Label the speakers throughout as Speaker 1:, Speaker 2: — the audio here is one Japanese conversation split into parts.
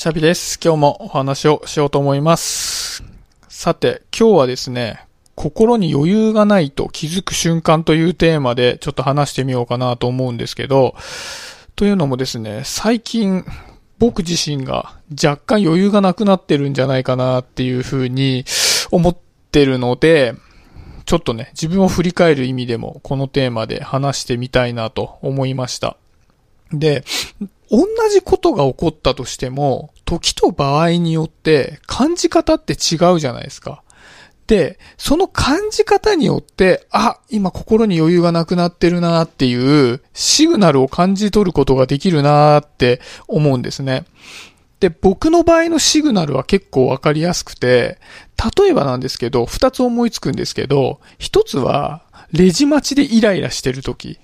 Speaker 1: シャビです。今日もお話をしようと思います。さて、今日はですね、心に余裕がないと気づく瞬間というテーマでちょっと話してみようかなと思うんですけど、というのもですね、最近僕自身が若干余裕がなくなってるんじゃないかなっていうふうに思ってるので、ちょっとね、自分を振り返る意味でもこのテーマで話してみたいなと思いました。で、同じことが起こったとしても、時と場合によって感じ方って違うじゃないですか。で、その感じ方によって、あ、今心に余裕がなくなってるなっていうシグナルを感じ取ることができるなって思うんですね。で、僕の場合のシグナルは結構わかりやすくて、例えばなんですけど、二つ思いつくんですけど、一つは、レジ待ちでイライラしてる時。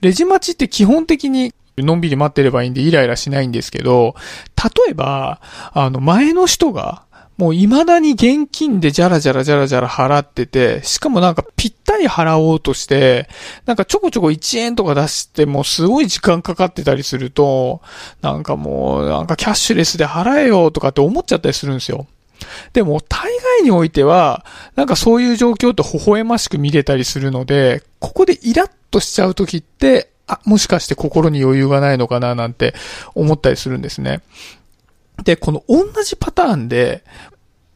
Speaker 1: レジ待ちって基本的にのんびり待ってればいいんでイライラしないんですけど、例えば、あの、前の人が、もう未だに現金でジャラジャラジャラジャラ払ってて、しかもなんかぴったり払おうとして、なんかちょこちょこ1円とか出してもすごい時間かかってたりすると、なんかもう、なんかキャッシュレスで払えよとかって思っちゃったりするんですよ。でも、大概においては、なんかそういう状況って微笑ましく見れたりするので、ここでイラッとしちゃうときって、あ、もしかして心に余裕がないのかななんて思ったりするんですね。で、この同じパターンで、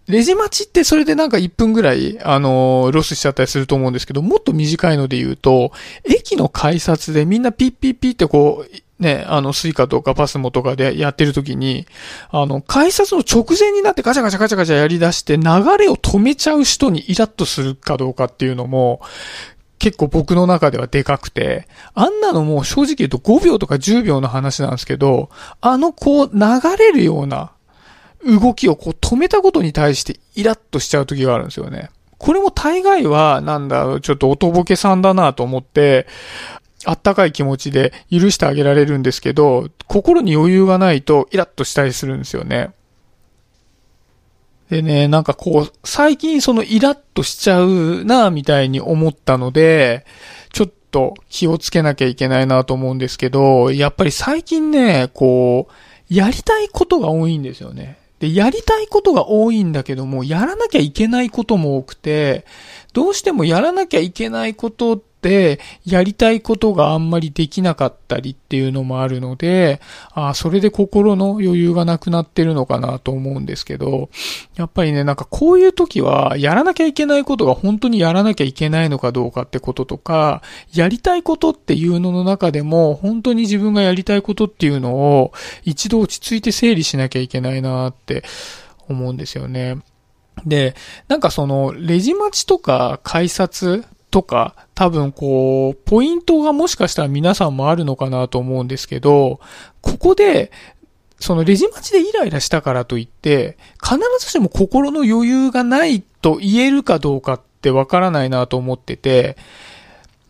Speaker 1: レジ待ちってそれでなんか1分ぐらい、あのーロスしちゃったりすると思うんですけど、もっと短いので言うと、駅の改札でみんなピッピッピってこう、ね、あの、 Suica とか PASMO とかでやってる時に、あの、改札の直前になってガチャガチャガチャガチャやり出して流れを止めちゃう人にイラッとするかどうかっていうのも、結構僕の中ではでかくて、あんなのも正直言うと5秒とか10秒の話なんですけど、あのこう流れるような動きをこう止めたことに対してイラッとしちゃう時があるんですよね。これも大概は、なんだ、ちょっとおとぼけさんだなと思って、あったかい気持ちで許してあげられるんですけど、心に余裕がないとイラッとしたりするんですよね。でね、なんかこう、最近そのイラッとしちゃうなみたいに思ったので、ちょっと気をつけなきゃいけないなと思うんですけど、やっぱり最近ね、こう、やりたいことが多いんですよね。で、やりたいことが多いんだけども、やらなきゃいけないことも多くて、どうしてもやらなきゃいけないことって、やりたいことがあんまりできなかったりっていうのもあるので、ああ、それで心の余裕がなくなってるのかなと思うんですけど、やっぱりね、なんかこういう時は、やらなきゃいけないことが本当にやらなきゃいけないのかどうかってこととか、やりたいことっていうのの中でも、本当に自分がやりたいことっていうのを、一度落ち着いて整理しなきゃいけないなって思うんですよね。で、なんかその、レジ待ちとか改札とか、多分こう、ポイントがもしかしたら皆さんもあるのかなと思うんですけど、ここで、そのレジ待ちでイライラしたからといって、必ずしも心の余裕がないと言えるかどうかってわからないなと思ってて、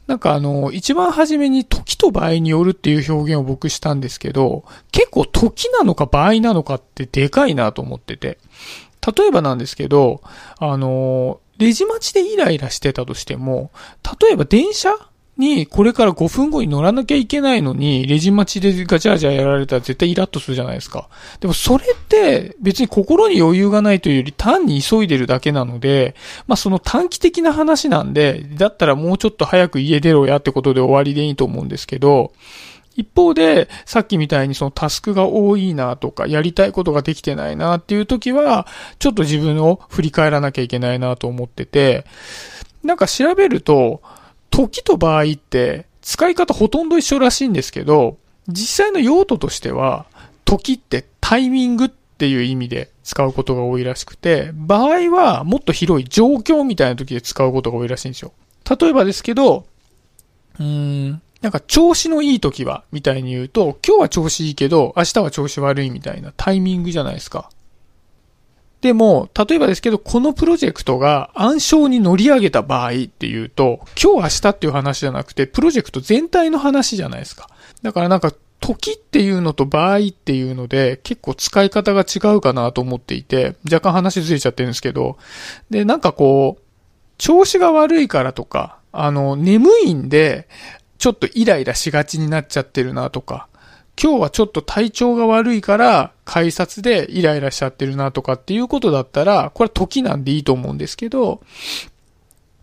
Speaker 1: なんかあの、一番初めに時と場合によるっていう表現を僕したんですけど、結構時なのか場合なのかってでかいなと思ってて。例えばなんですけど、あの、レジ待ちでイライラしてたとしても、例えば電車にこれから5分後に乗らなきゃいけないのに、レジ待ちでガチャガチャやられたら絶対イラッとするじゃないですか。でもそれって別に心に余裕がないというより単に急いでるだけなので、まあその短期的な話なんで、だったらもうちょっと早く家出ろやってことで終わりでいいと思うんですけど、一方で、さっきみたいにそのタスクが多いなとか、やりたいことができてないなっていう時は、ちょっと自分を振り返らなきゃいけないなと思ってて、なんか調べると、時と場合って使い方ほとんど一緒らしいんですけど、実際の用途としては、時ってタイミングっていう意味で使うことが多いらしくて、場合はもっと広い状況みたいな時で使うことが多いらしいんですよ。例えばですけど、うーん、なんか調子のいい時は、みたいに言うと、今日は調子いいけど、明日は調子悪いみたいなタイミングじゃないですか。でも、例えばですけど、このプロジェクトが暗礁に乗り上げた場合っていうと、今日明日っていう話じゃなくて、プロジェクト全体の話じゃないですか。だからなんか、時っていうのと場合っていうので、結構使い方が違うかなと思っていて、若干話ずれちゃってるんですけど、で、なんかこう、調子が悪いからとか、あの、眠いんで、ちょっとイライラしがちになっちゃってるなとか、今日はちょっと体調が悪いから改札でイライラしちゃってるなとかっていうことだったら、これ時なんでいいと思うんですけど、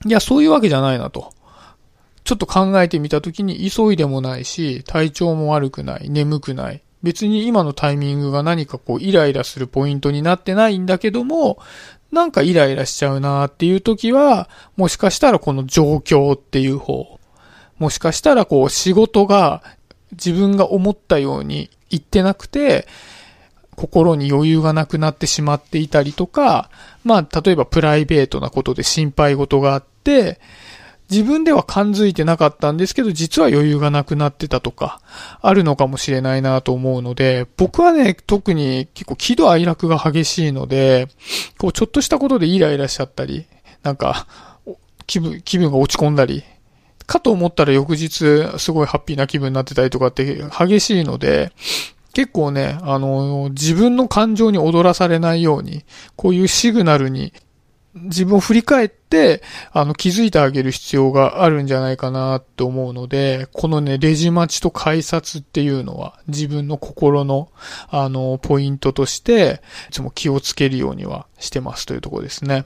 Speaker 1: いや、そういうわけじゃないなと。ちょっと考えてみたときに急いでもないし、体調も悪くない、眠くない。別に今のタイミングが何かこうイライラするポイントになってないんだけども、なんかイライラしちゃうなっていう時は、もしかしたらこの状況っていう方。もしかしたらこう仕事が自分が思ったようにいってなくて、心に余裕がなくなってしまっていたりとか、まあ、例えばプライベートなことで心配事があって、自分では感づいてなかったんですけど、実は余裕がなくなってたとか、あるのかもしれないなと思うので、僕はね、特に結構喜怒哀楽が激しいので、こう、ちょっとしたことでイライラしちゃったり、なんか、気分、気分が落ち込んだり、かと思ったら翌日、すごいハッピーな気分になってたりとかって激しいので、結構ね、あの、自分の感情に踊らされないように、こういうシグナルに自分を振り返って、あの、気づいてあげる必要があるんじゃないかなって思うので、このね、レジ待ちと改札っていうのは、自分の心の、あの、ポイントとして、いつも気をつけるようにはしてますというところですね。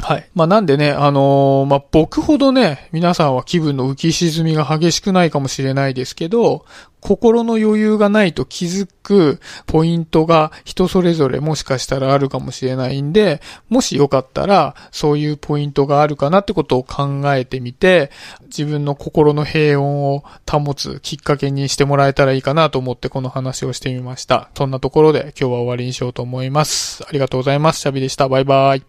Speaker 1: はい。まあ、なんでね、あのー、まあ、僕ほどね、皆さんは気分の浮き沈みが激しくないかもしれないですけど、心の余裕がないと気づくポイントが人それぞれもしかしたらあるかもしれないんで、もしよかったら、そういうポイントがあるかなってことを考えてみて、自分の心の平穏を保つきっかけにしてもらえたらいいかなと思ってこの話をしてみました。そんなところで今日は終わりにしようと思います。ありがとうございます。シャビでした。バイバイ。